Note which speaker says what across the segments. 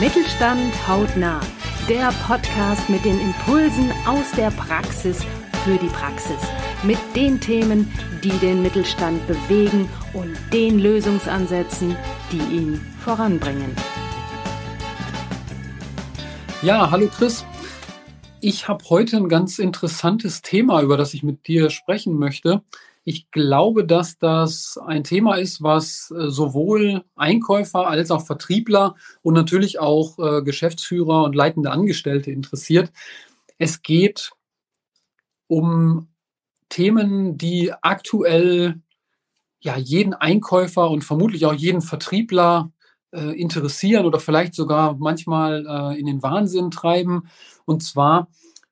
Speaker 1: Mittelstand hautnah. Der Podcast mit den Impulsen aus der Praxis für die Praxis. Mit den Themen, die den Mittelstand bewegen und den Lösungsansätzen, die ihn voranbringen.
Speaker 2: Ja, hallo Chris. Ich habe heute ein ganz interessantes Thema, über das ich mit dir sprechen möchte. Ich glaube, dass das ein Thema ist, was äh, sowohl Einkäufer als auch Vertriebler und natürlich auch äh, Geschäftsführer und leitende Angestellte interessiert. Es geht um Themen, die aktuell ja jeden Einkäufer und vermutlich auch jeden Vertriebler äh, interessieren oder vielleicht sogar manchmal äh, in den Wahnsinn treiben. Und zwar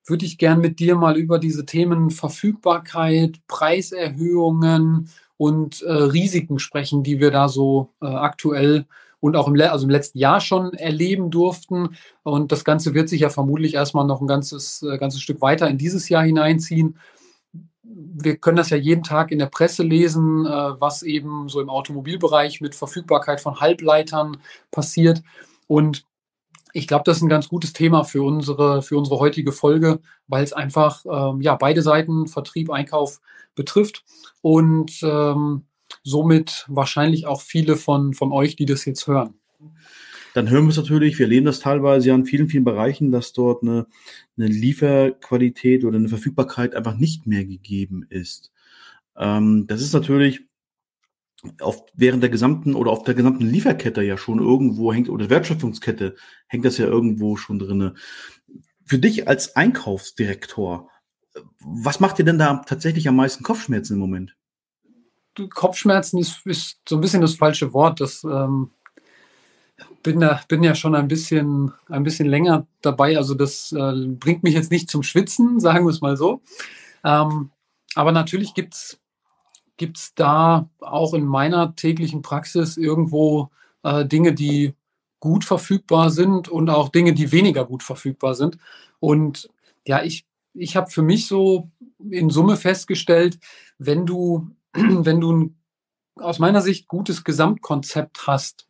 Speaker 2: würde ich gern mit dir mal über diese Themen Verfügbarkeit, Preiserhöhungen und äh, Risiken sprechen, die wir da so äh, aktuell und auch im, also im letzten Jahr schon erleben durften. Und das Ganze wird sich ja vermutlich erstmal noch ein ganzes, äh, ganzes Stück weiter in dieses Jahr hineinziehen. Wir können das ja jeden Tag in der Presse lesen, äh, was eben so im Automobilbereich mit Verfügbarkeit von Halbleitern passiert. Und ich glaube, das ist ein ganz gutes Thema für unsere, für unsere heutige Folge, weil es einfach ähm, ja, beide Seiten, Vertrieb, Einkauf betrifft und ähm, somit wahrscheinlich auch viele von, von euch, die das jetzt hören.
Speaker 3: Dann hören wir es natürlich, wir erleben das teilweise ja in vielen, vielen Bereichen, dass dort eine, eine Lieferqualität oder eine Verfügbarkeit einfach nicht mehr gegeben ist. Ähm, das ist natürlich auf, während der gesamten oder auf der gesamten Lieferkette ja schon irgendwo hängt, oder Wertschöpfungskette hängt das ja irgendwo schon drinne. Für dich als Einkaufsdirektor, was macht dir denn da tatsächlich am meisten Kopfschmerzen im Moment?
Speaker 2: Kopfschmerzen ist, ist so ein bisschen das falsche Wort. Das ähm, bin, da, bin ja schon ein bisschen, ein bisschen länger dabei. Also das äh, bringt mich jetzt nicht zum Schwitzen, sagen wir es mal so. Ähm, aber natürlich gibt es Gibt es da auch in meiner täglichen Praxis irgendwo äh, Dinge, die gut verfügbar sind und auch Dinge, die weniger gut verfügbar sind? Und ja, ich, ich habe für mich so in Summe festgestellt, wenn du, wenn du ein aus meiner Sicht gutes Gesamtkonzept hast,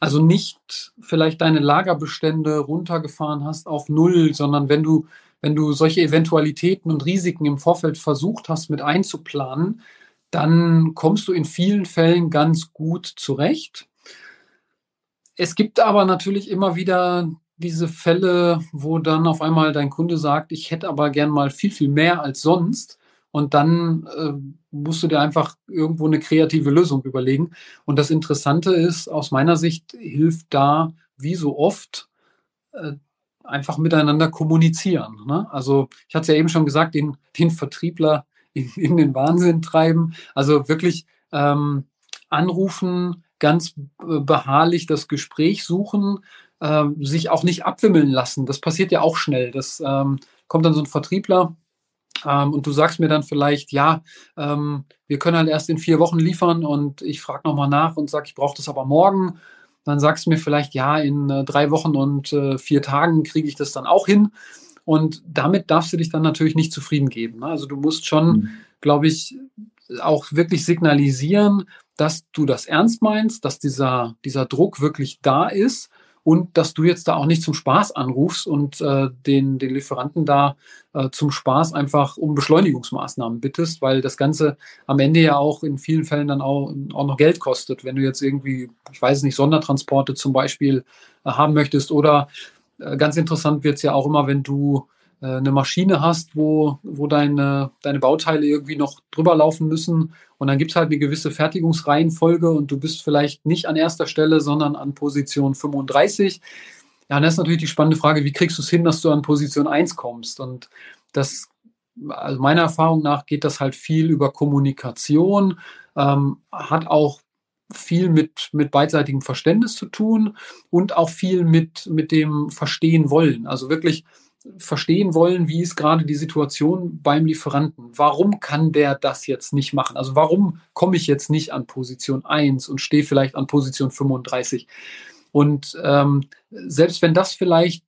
Speaker 2: also nicht vielleicht deine Lagerbestände runtergefahren hast auf Null, sondern wenn du, wenn du solche Eventualitäten und Risiken im Vorfeld versucht hast mit einzuplanen, dann kommst du in vielen Fällen ganz gut zurecht. Es gibt aber natürlich immer wieder diese Fälle, wo dann auf einmal dein Kunde sagt, ich hätte aber gern mal viel, viel mehr als sonst. Und dann äh, musst du dir einfach irgendwo eine kreative Lösung überlegen. Und das Interessante ist, aus meiner Sicht hilft da, wie so oft, äh, einfach miteinander kommunizieren. Ne? Also ich hatte es ja eben schon gesagt, den, den Vertriebler in, in den Wahnsinn treiben. Also wirklich ähm, anrufen, ganz beharrlich das Gespräch suchen, äh, sich auch nicht abwimmeln lassen. Das passiert ja auch schnell. Das ähm, kommt dann so ein Vertriebler ähm, und du sagst mir dann vielleicht, ja, ähm, wir können halt erst in vier Wochen liefern und ich frage nochmal nach und sage, ich brauche das aber morgen. Dann sagst du mir vielleicht, ja, in äh, drei Wochen und äh, vier Tagen kriege ich das dann auch hin. Und damit darfst du dich dann natürlich nicht zufrieden geben. Ne? Also du musst schon, mhm. glaube ich, auch wirklich signalisieren, dass du das ernst meinst, dass dieser, dieser Druck wirklich da ist und dass du jetzt da auch nicht zum Spaß anrufst und äh, den, den Lieferanten da äh, zum Spaß einfach um Beschleunigungsmaßnahmen bittest, weil das Ganze am Ende ja auch in vielen Fällen dann auch, auch noch Geld kostet. Wenn du jetzt irgendwie, ich weiß nicht, Sondertransporte zum Beispiel äh, haben möchtest oder ganz interessant wird es ja auch immer, wenn du äh, eine Maschine hast, wo, wo deine, deine Bauteile irgendwie noch drüber laufen müssen. Und dann gibt es halt eine gewisse Fertigungsreihenfolge und du bist vielleicht nicht an erster Stelle, sondern an Position 35. Ja, das ist natürlich die spannende Frage, wie kriegst du es hin, dass du an Position 1 kommst? Und das, also meiner Erfahrung nach, geht das halt viel über Kommunikation, ähm, hat auch viel mit, mit beidseitigem Verständnis zu tun und auch viel mit, mit dem Verstehen wollen. Also wirklich verstehen wollen, wie ist gerade die Situation beim Lieferanten. Warum kann der das jetzt nicht machen? Also warum komme ich jetzt nicht an Position 1 und stehe vielleicht an Position 35? Und ähm, selbst wenn das vielleicht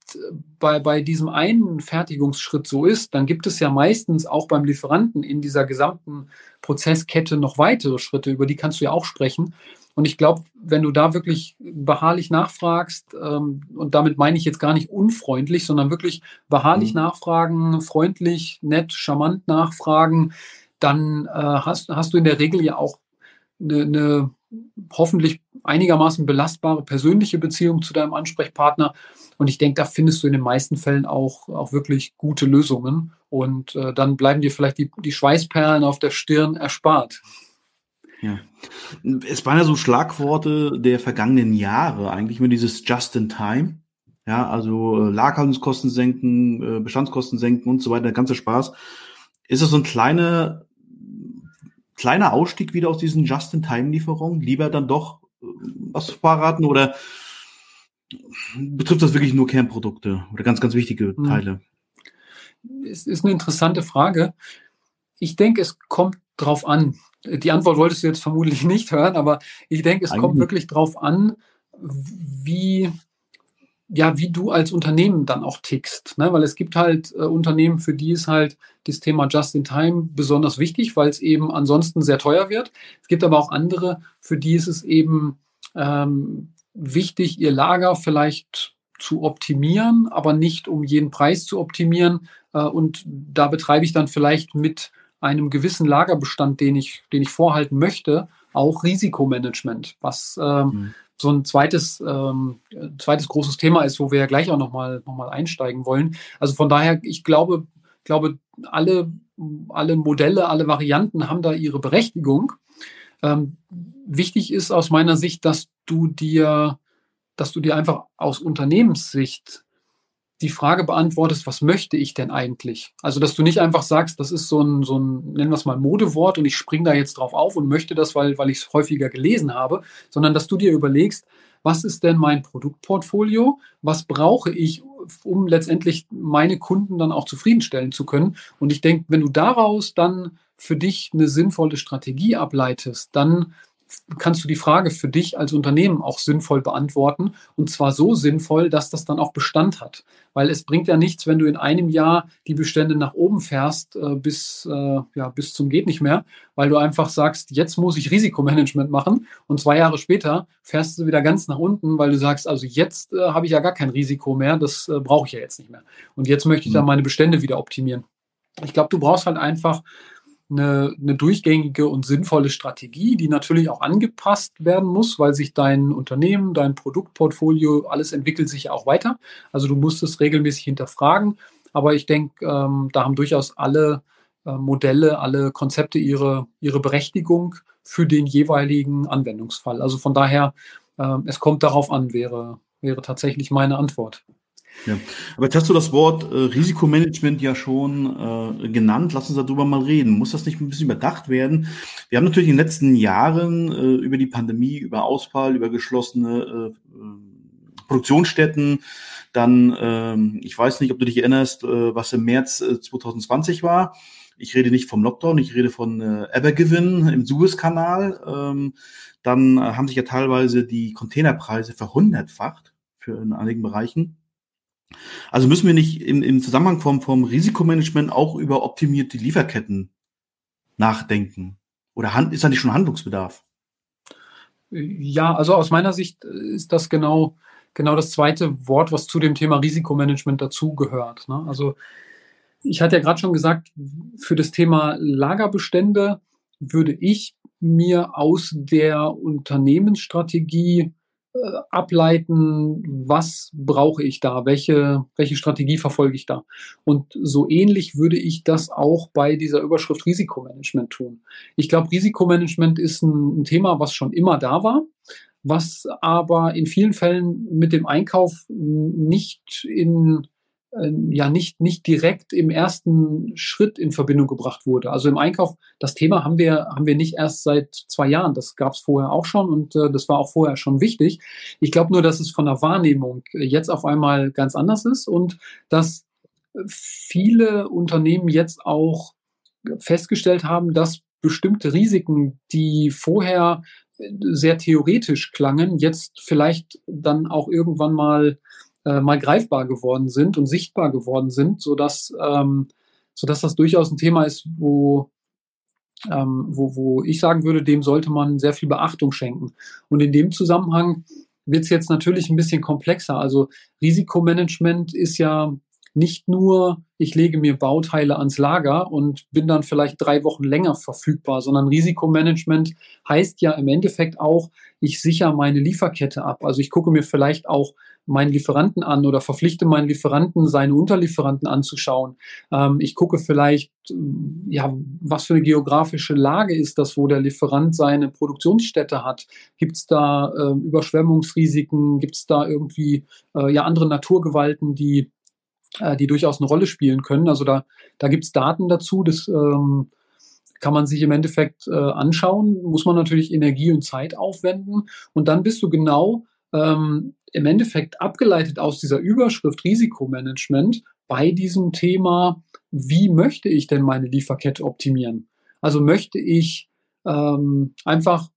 Speaker 2: bei, bei diesem einen Fertigungsschritt so ist, dann gibt es ja meistens auch beim Lieferanten in dieser gesamten Prozesskette noch weitere Schritte, über die kannst du ja auch sprechen. Und ich glaube, wenn du da wirklich beharrlich nachfragst, ähm, und damit meine ich jetzt gar nicht unfreundlich, sondern wirklich beharrlich mhm. nachfragen, freundlich, nett, charmant nachfragen, dann äh, hast, hast du in der Regel ja auch eine, eine hoffentlich einigermaßen belastbare persönliche Beziehung zu deinem Ansprechpartner. Und ich denke, da findest du in den meisten Fällen auch, auch wirklich gute Lösungen. Und äh, dann bleiben dir vielleicht die, die Schweißperlen auf der Stirn erspart.
Speaker 3: Ja. Es waren ja so Schlagworte der vergangenen Jahre, eigentlich immer dieses Just in Time. Ja, also äh, Lagerhaltungskosten senken, äh, Bestandskosten senken und so weiter, der ganze Spaß. Ist das so ein kleiner, kleiner Ausstieg wieder aus diesen Just-in-Time-Lieferungen? Lieber dann doch äh, was verraten oder betrifft das wirklich nur Kernprodukte oder ganz, ganz wichtige hm. Teile?
Speaker 2: Es ist eine interessante Frage. Ich denke, es kommt drauf an. Die Antwort wolltest du jetzt vermutlich nicht hören, aber ich denke, es Eigentlich. kommt wirklich drauf an, wie, ja, wie du als Unternehmen dann auch tickst. Ne? Weil es gibt halt äh, Unternehmen, für die ist halt das Thema Just-in-Time besonders wichtig, weil es eben ansonsten sehr teuer wird. Es gibt aber auch andere, für die ist es eben ähm, wichtig, ihr Lager vielleicht zu optimieren, aber nicht um jeden Preis zu optimieren. Äh, und da betreibe ich dann vielleicht mit einem gewissen Lagerbestand, den ich, den ich vorhalten möchte, auch Risikomanagement, was ähm, mhm. so ein zweites, ähm, zweites großes Thema ist, wo wir ja gleich auch nochmal noch mal einsteigen wollen. Also von daher, ich glaube, glaube, alle, alle Modelle, alle Varianten haben da ihre Berechtigung. Ähm, wichtig ist aus meiner Sicht, dass du dir, dass du dir einfach aus Unternehmenssicht die Frage beantwortest, was möchte ich denn eigentlich? Also, dass du nicht einfach sagst, das ist so ein, so ein nennen wir es mal Modewort und ich springe da jetzt drauf auf und möchte das, weil, weil ich es häufiger gelesen habe, sondern dass du dir überlegst, was ist denn mein Produktportfolio? Was brauche ich, um letztendlich meine Kunden dann auch zufriedenstellen zu können? Und ich denke, wenn du daraus dann für dich eine sinnvolle Strategie ableitest, dann kannst du die Frage für dich als Unternehmen auch sinnvoll beantworten und zwar so sinnvoll, dass das dann auch Bestand hat. Weil es bringt ja nichts, wenn du in einem Jahr die Bestände nach oben fährst äh, bis, äh, ja, bis zum geht nicht mehr, weil du einfach sagst, jetzt muss ich Risikomanagement machen und zwei Jahre später fährst du wieder ganz nach unten, weil du sagst, also jetzt äh, habe ich ja gar kein Risiko mehr, das äh, brauche ich ja jetzt nicht mehr. Und jetzt möchte ich dann mhm. meine Bestände wieder optimieren. Ich glaube, du brauchst halt einfach eine, eine durchgängige und sinnvolle Strategie, die natürlich auch angepasst werden muss, weil sich dein Unternehmen, dein Produktportfolio, alles entwickelt sich auch weiter. Also du musst es regelmäßig hinterfragen. Aber ich denke, ähm, da haben durchaus alle äh, Modelle, alle Konzepte ihre, ihre Berechtigung für den jeweiligen Anwendungsfall. Also von daher, äh, es kommt darauf an, wäre, wäre tatsächlich meine Antwort.
Speaker 3: Ja. Aber jetzt hast du das Wort äh, Risikomanagement ja schon äh, genannt. Lass uns darüber mal reden. Muss das nicht ein bisschen überdacht werden? Wir haben natürlich in den letzten Jahren äh, über die Pandemie, über Ausfall, über geschlossene äh, äh Produktionsstätten, dann, ähm, ich weiß nicht, ob du dich erinnerst, äh, was im März äh, 2020 war. Ich rede nicht vom Lockdown, ich rede von äh, Evergiven im Suezkanal. Ähm, dann äh, haben sich ja teilweise die Containerpreise verhundertfacht für in einigen Bereichen. Also müssen wir nicht im, im Zusammenhang vom, vom Risikomanagement auch über optimierte Lieferketten nachdenken? Oder hand, ist da nicht schon Handlungsbedarf?
Speaker 2: Ja, also aus meiner Sicht ist das genau, genau das zweite Wort, was zu dem Thema Risikomanagement dazugehört. Ne? Also ich hatte ja gerade schon gesagt, für das Thema Lagerbestände würde ich mir aus der Unternehmensstrategie äh, ableiten, was brauche ich da, welche, welche Strategie verfolge ich da. Und so ähnlich würde ich das auch bei dieser Überschrift Risikomanagement tun. Ich glaube, Risikomanagement ist ein, ein Thema, was schon immer da war, was aber in vielen Fällen mit dem Einkauf nicht in ja nicht, nicht direkt im ersten Schritt in Verbindung gebracht wurde. Also im Einkauf, das Thema haben wir, haben wir nicht erst seit zwei Jahren. Das gab es vorher auch schon und äh, das war auch vorher schon wichtig. Ich glaube nur, dass es von der Wahrnehmung jetzt auf einmal ganz anders ist und dass viele Unternehmen jetzt auch festgestellt haben, dass bestimmte Risiken, die vorher sehr theoretisch klangen, jetzt vielleicht dann auch irgendwann mal äh, mal greifbar geworden sind und sichtbar geworden sind, sodass, ähm, sodass das durchaus ein Thema ist, wo, ähm, wo, wo ich sagen würde, dem sollte man sehr viel Beachtung schenken. Und in dem Zusammenhang wird es jetzt natürlich ein bisschen komplexer. Also Risikomanagement ist ja nicht nur, ich lege mir Bauteile ans Lager und bin dann vielleicht drei Wochen länger verfügbar, sondern Risikomanagement heißt ja im Endeffekt auch, ich sichere meine Lieferkette ab. Also ich gucke mir vielleicht auch meinen Lieferanten an oder verpflichte meinen Lieferanten, seine Unterlieferanten anzuschauen. Ähm, ich gucke vielleicht, ja, was für eine geografische Lage ist das, wo der Lieferant seine Produktionsstätte hat. Gibt es da äh, Überschwemmungsrisiken? Gibt es da irgendwie äh, ja andere Naturgewalten, die äh, die durchaus eine Rolle spielen können. Also da, da gibt es Daten dazu, das ähm, kann man sich im Endeffekt äh, anschauen, muss man natürlich Energie und Zeit aufwenden und dann bist du genau ähm, im Endeffekt abgeleitet aus dieser Überschrift Risikomanagement bei diesem Thema, wie möchte ich denn meine Lieferkette optimieren? Also möchte ich ähm, einfach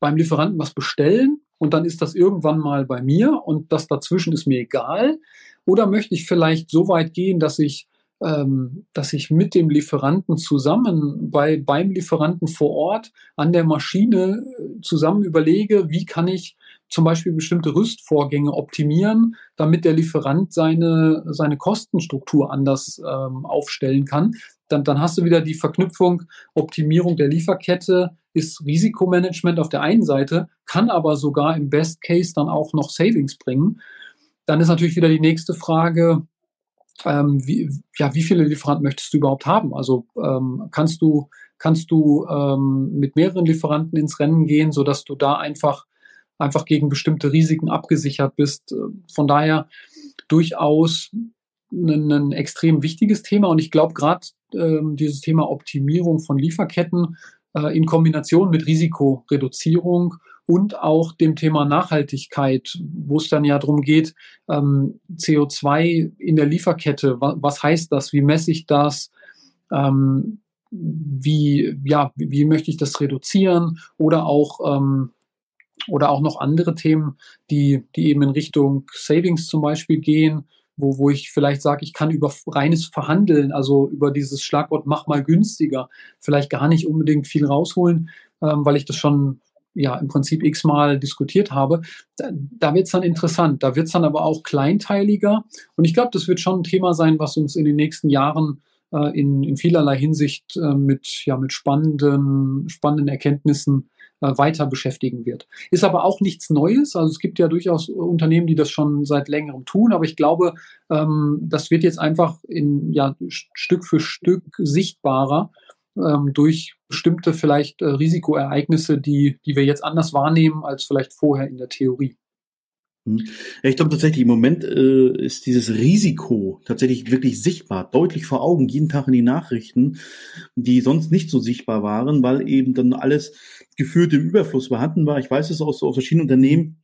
Speaker 2: beim Lieferanten was bestellen und dann ist das irgendwann mal bei mir und das dazwischen ist mir egal? Oder möchte ich vielleicht so weit gehen, dass ich, ähm, dass ich mit dem Lieferanten zusammen bei, beim Lieferanten vor Ort an der Maschine äh, zusammen überlege, wie kann ich zum Beispiel bestimmte Rüstvorgänge optimieren, damit der Lieferant seine, seine Kostenstruktur anders ähm, aufstellen kann. Dann, dann hast du wieder die Verknüpfung Optimierung der Lieferkette ist Risikomanagement auf der einen Seite, kann aber sogar im Best Case dann auch noch Savings bringen. Dann ist natürlich wieder die nächste Frage, ähm, wie, ja, wie viele Lieferanten möchtest du überhaupt haben? Also ähm, kannst du, kannst du ähm, mit mehreren Lieferanten ins Rennen gehen, sodass du da einfach, einfach gegen bestimmte Risiken abgesichert bist? Von daher durchaus ein, ein extrem wichtiges Thema. Und ich glaube, gerade ähm, dieses Thema Optimierung von Lieferketten äh, in Kombination mit Risikoreduzierung und auch dem Thema Nachhaltigkeit, wo es dann ja darum geht, ähm, CO2 in der Lieferkette, wa was heißt das, wie messe ich das, ähm, wie, ja, wie, möchte ich das reduzieren oder auch, ähm, oder auch noch andere Themen, die, die eben in Richtung Savings zum Beispiel gehen, wo, wo ich vielleicht sage, ich kann über reines Verhandeln, also über dieses Schlagwort mach mal günstiger, vielleicht gar nicht unbedingt viel rausholen, ähm, weil ich das schon ja im Prinzip x-mal diskutiert habe, da, da wird es dann interessant. Da wird es dann aber auch kleinteiliger. Und ich glaube, das wird schon ein Thema sein, was uns in den nächsten Jahren äh, in, in vielerlei Hinsicht äh, mit, ja, mit spannenden, spannenden Erkenntnissen weiter beschäftigen wird. Ist aber auch nichts Neues. Also es gibt ja durchaus Unternehmen, die das schon seit längerem tun. Aber ich glaube, ähm, das wird jetzt einfach in, ja, Stück für Stück sichtbarer ähm, durch bestimmte vielleicht äh, Risikoereignisse, die, die wir jetzt anders wahrnehmen als vielleicht vorher in der Theorie.
Speaker 3: Hm. Ich glaube tatsächlich, im Moment äh, ist dieses Risiko tatsächlich wirklich sichtbar, deutlich vor Augen, jeden Tag in die Nachrichten, die sonst nicht so sichtbar waren, weil eben dann alles gefühlt im Überfluss vorhanden war. Ich weiß es aus, aus verschiedenen Unternehmen,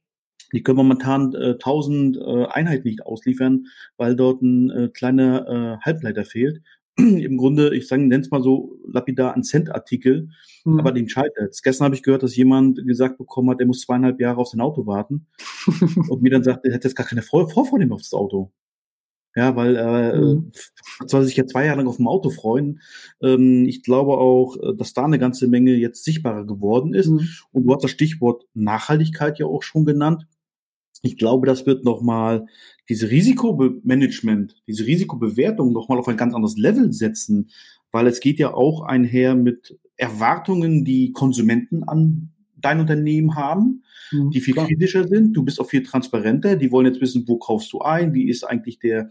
Speaker 3: die können momentan äh, 1000 äh, Einheiten nicht ausliefern, weil dort ein äh, kleiner äh, Halbleiter fehlt. im Grunde, ich sage, nenne es mal so lapidar ein Cent-Artikel, mhm. aber den scheitert. Gestern habe ich gehört, dass jemand gesagt bekommen hat, er muss zweieinhalb Jahre auf sein Auto warten und mir dann sagt, er hätte jetzt gar keine Vorfreude mehr auf das Auto. Ja, weil äh, mhm. soll sich ja zwei Jahre lang auf dem Auto freuen. Ähm, ich glaube auch, äh, dass da eine ganze Menge jetzt sichtbarer geworden ist. Mhm. Und du hast das Stichwort Nachhaltigkeit ja auch schon genannt. Ich glaube, das wird nochmal diese Risikomanagement, diese Risikobewertung nochmal auf ein ganz anderes Level setzen, weil es geht ja auch einher mit Erwartungen, die Konsumenten an dein Unternehmen haben, mhm, die viel klar. kritischer sind. Du bist auch viel transparenter. Die wollen jetzt wissen, wo kaufst du ein? Wie ist eigentlich der,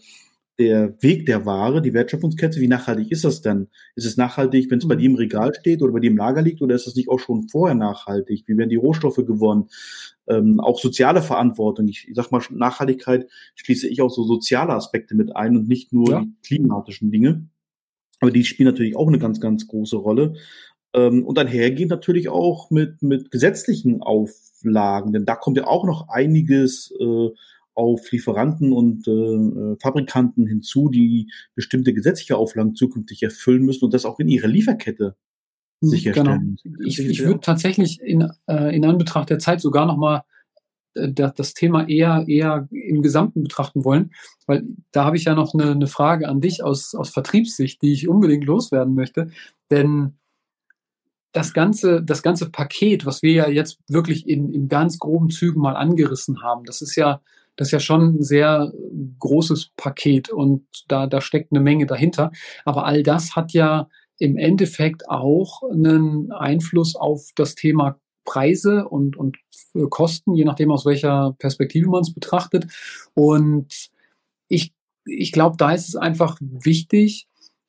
Speaker 3: der Weg der Ware, die Wertschöpfungskette, wie nachhaltig ist das denn? Ist es nachhaltig, wenn es bei mhm. dir im Regal steht oder bei dir im Lager liegt oder ist es nicht auch schon vorher nachhaltig? Wie werden die Rohstoffe gewonnen? Ähm, auch soziale Verantwortung. Ich, ich sag mal, Nachhaltigkeit schließe ich auch so soziale Aspekte mit ein und nicht nur ja. die klimatischen Dinge. Aber die spielen natürlich auch eine ganz, ganz große Rolle. Ähm, und einhergehend natürlich auch mit, mit gesetzlichen Auflagen, denn da kommt ja auch noch einiges äh, auf Lieferanten und äh, Fabrikanten hinzu, die bestimmte gesetzliche Auflagen zukünftig erfüllen müssen und das auch in ihrer Lieferkette hm, sicherstellen.
Speaker 2: Genau. Ich, ich würde tatsächlich in, äh, in Anbetracht der Zeit sogar nochmal äh, das Thema eher, eher im Gesamten betrachten wollen, weil da habe ich ja noch eine, eine Frage an dich aus, aus Vertriebssicht, die ich unbedingt loswerden möchte. Denn das ganze, das ganze Paket, was wir ja jetzt wirklich in, in ganz groben Zügen mal angerissen haben, das ist ja, das ist ja schon ein sehr großes Paket und da, da steckt eine Menge dahinter. Aber all das hat ja im Endeffekt auch einen Einfluss auf das Thema Preise und, und Kosten, je nachdem aus welcher Perspektive man es betrachtet. Und ich, ich glaube, da ist es einfach wichtig,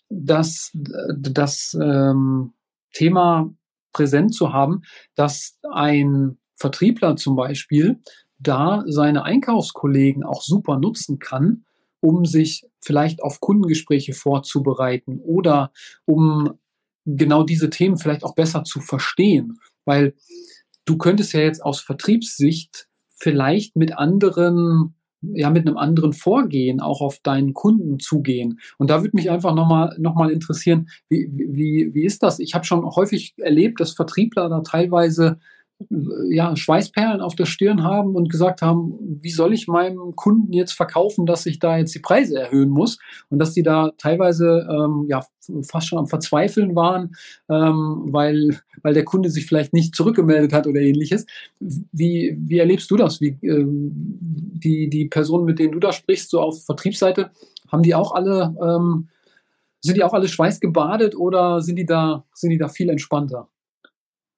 Speaker 2: dass das ähm, Thema präsent zu haben, dass ein Vertriebler zum Beispiel da seine Einkaufskollegen auch super nutzen kann, um sich vielleicht auf Kundengespräche vorzubereiten oder um genau diese Themen vielleicht auch besser zu verstehen. Weil du könntest ja jetzt aus Vertriebssicht vielleicht mit anderen ja mit einem anderen Vorgehen auch auf deinen Kunden zugehen. Und da würde mich einfach nochmal noch mal interessieren, wie, wie, wie ist das? Ich habe schon häufig erlebt, dass Vertriebler da teilweise ja, Schweißperlen auf der Stirn haben und gesagt haben, wie soll ich meinem Kunden jetzt verkaufen, dass ich da jetzt die Preise erhöhen muss und dass die da teilweise ähm, ja fast schon am Verzweifeln waren, ähm, weil, weil der Kunde sich vielleicht nicht zurückgemeldet hat oder ähnliches. Wie, wie erlebst du das? Wie, ähm, die, die Personen, mit denen du da sprichst, so auf Vertriebsseite, haben die auch alle, ähm, sind die auch alle schweißgebadet oder sind die da, sind die da viel entspannter?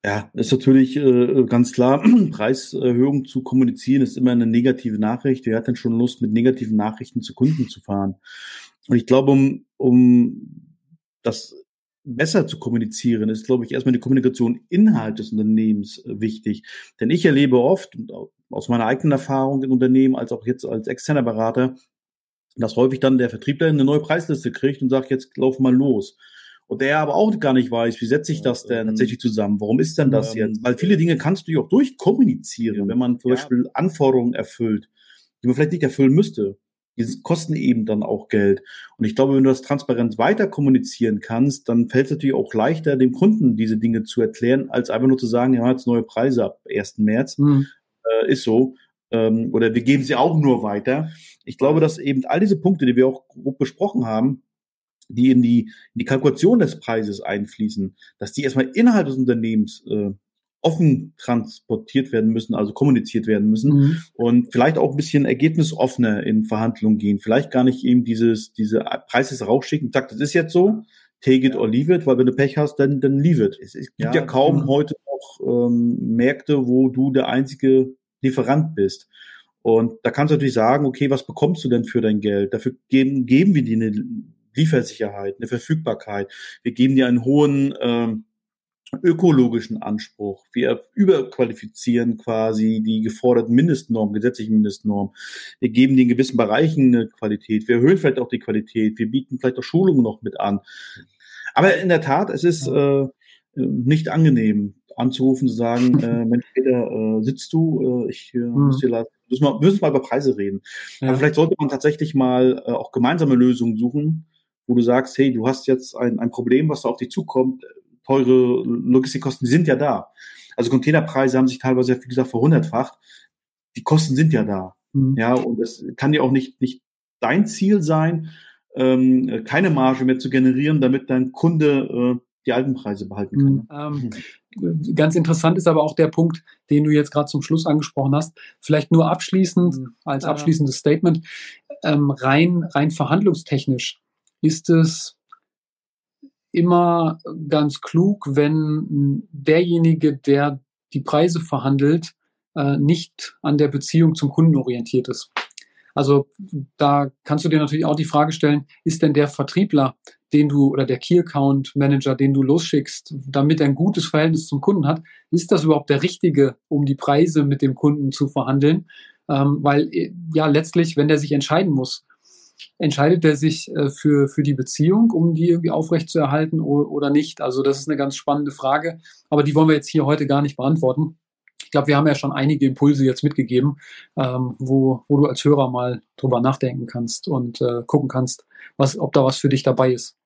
Speaker 3: Ja, ist natürlich äh, ganz klar, Preiserhöhung zu kommunizieren ist immer eine negative Nachricht. Wer hat denn schon Lust, mit negativen Nachrichten zu Kunden zu fahren? Und ich glaube, um, um das besser zu kommunizieren, ist, glaube ich, erstmal die Kommunikation Inhalt des Unternehmens äh, wichtig. Denn ich erlebe oft, aus meiner eigenen Erfahrung in Unternehmen, als auch jetzt als externer Berater, dass häufig dann der Vertriebler eine neue Preisliste kriegt und sagt, jetzt lauf mal los und der aber auch gar nicht weiß, wie setze ich das denn tatsächlich zusammen? Warum ist denn das ähm, jetzt? Weil viele Dinge kannst du ja auch durchkommunizieren, wenn man zum. Beispiel Anforderungen erfüllt, die man vielleicht nicht erfüllen müsste. Die kosten eben dann auch Geld. Und ich glaube, wenn du das transparent weiter kommunizieren kannst, dann fällt es natürlich auch leichter, dem Kunden diese Dinge zu erklären, als einfach nur zu sagen, ja, jetzt neue Preise ab 1. März. Mhm. Äh, ist so. Ähm, oder wir geben sie auch nur weiter. Ich glaube, dass eben all diese Punkte, die wir auch grob besprochen haben, die in die, in die Kalkulation des Preises einfließen, dass die erstmal innerhalb des Unternehmens äh, offen transportiert werden müssen, also kommuniziert werden müssen mhm. und vielleicht auch ein bisschen ergebnisoffener in Verhandlungen gehen. Vielleicht gar nicht eben dieses, diese Preises rausschicken, sagt, das ist jetzt so, take it or leave it, weil wenn du Pech hast, dann, dann leave it. Es, es gibt ja, ja kaum mhm. heute noch ähm, Märkte, wo du der einzige Lieferant bist. Und da kannst du natürlich sagen, okay, was bekommst du denn für dein Geld? Dafür geben, geben wir dir eine Liefersicherheit, eine Verfügbarkeit. Wir geben dir einen hohen ähm, ökologischen Anspruch. Wir überqualifizieren quasi die geforderten Mindestnormen, gesetzlichen Mindestnormen. Wir geben dir in gewissen Bereichen eine Qualität. Wir erhöhen vielleicht auch die Qualität. Wir bieten vielleicht auch Schulungen noch mit an. Aber in der Tat, es ist äh, nicht angenehm anzurufen, zu sagen, äh, Mensch, Peter, äh, sitzt du? Äh, ich äh, mhm. muss dir leid, müssen wir müssen mal über Preise reden. Ja. Aber vielleicht sollte man tatsächlich mal äh, auch gemeinsame Lösungen suchen, wo du sagst, hey, du hast jetzt ein, ein Problem, was da auf dich zukommt, teure Logistikkosten, die sind ja da. Also Containerpreise haben sich teilweise, wie gesagt, verhundertfacht. Die Kosten sind ja da. Mhm. Ja, und es kann ja auch nicht, nicht dein Ziel sein, ähm, keine Marge mehr zu generieren, damit dein Kunde äh, die alten Preise behalten kann.
Speaker 2: Mhm. Ähm, ganz interessant ist aber auch der Punkt, den du jetzt gerade zum Schluss angesprochen hast. Vielleicht nur abschließend, mhm. als abschließendes Statement, ähm, rein, rein verhandlungstechnisch ist es immer ganz klug, wenn derjenige, der die Preise verhandelt, äh, nicht an der Beziehung zum Kunden orientiert ist. Also da kannst du dir natürlich auch die Frage stellen, ist denn der Vertriebler, den du oder der Key Account Manager, den du losschickst, damit er ein gutes Verhältnis zum Kunden hat, ist das überhaupt der richtige, um die Preise mit dem Kunden zu verhandeln? Ähm, weil ja letztlich, wenn der sich entscheiden muss, entscheidet er sich äh, für, für die Beziehung, um die irgendwie aufrechtzuerhalten oder nicht? Also das ist eine ganz spannende Frage, aber die wollen wir jetzt hier heute gar nicht beantworten. Ich glaube, wir haben ja schon einige Impulse jetzt mitgegeben, ähm, wo, wo du als Hörer mal drüber nachdenken kannst und äh, gucken kannst, was, ob da was für dich dabei ist.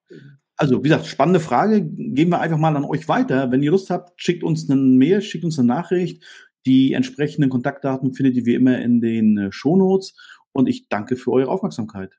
Speaker 3: Also, wie gesagt, spannende Frage. Geben wir einfach mal an euch weiter. Wenn ihr Lust habt, schickt uns eine Mail, schickt uns eine Nachricht. Die entsprechenden Kontaktdaten findet ihr wie immer in den äh, Shownotes. Und ich danke für eure Aufmerksamkeit.